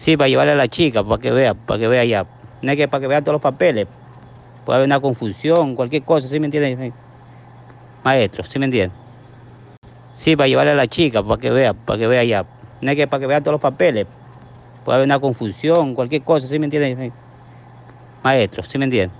Sí, para llevarle a la chica, para que vea, para que vea ya. No es que para que vea todos los papeles. Puede haber una confusión, cualquier cosa, ¿sí me entienden. Maestro, ¿sí me entienden. Sí, para llevarle a la chica, para que vea, para que vea ya. No es que para que vea todos los papeles. Puede haber una confusión, cualquier cosa, ¿sí me entienden. Maestro, ¿sí me entienden.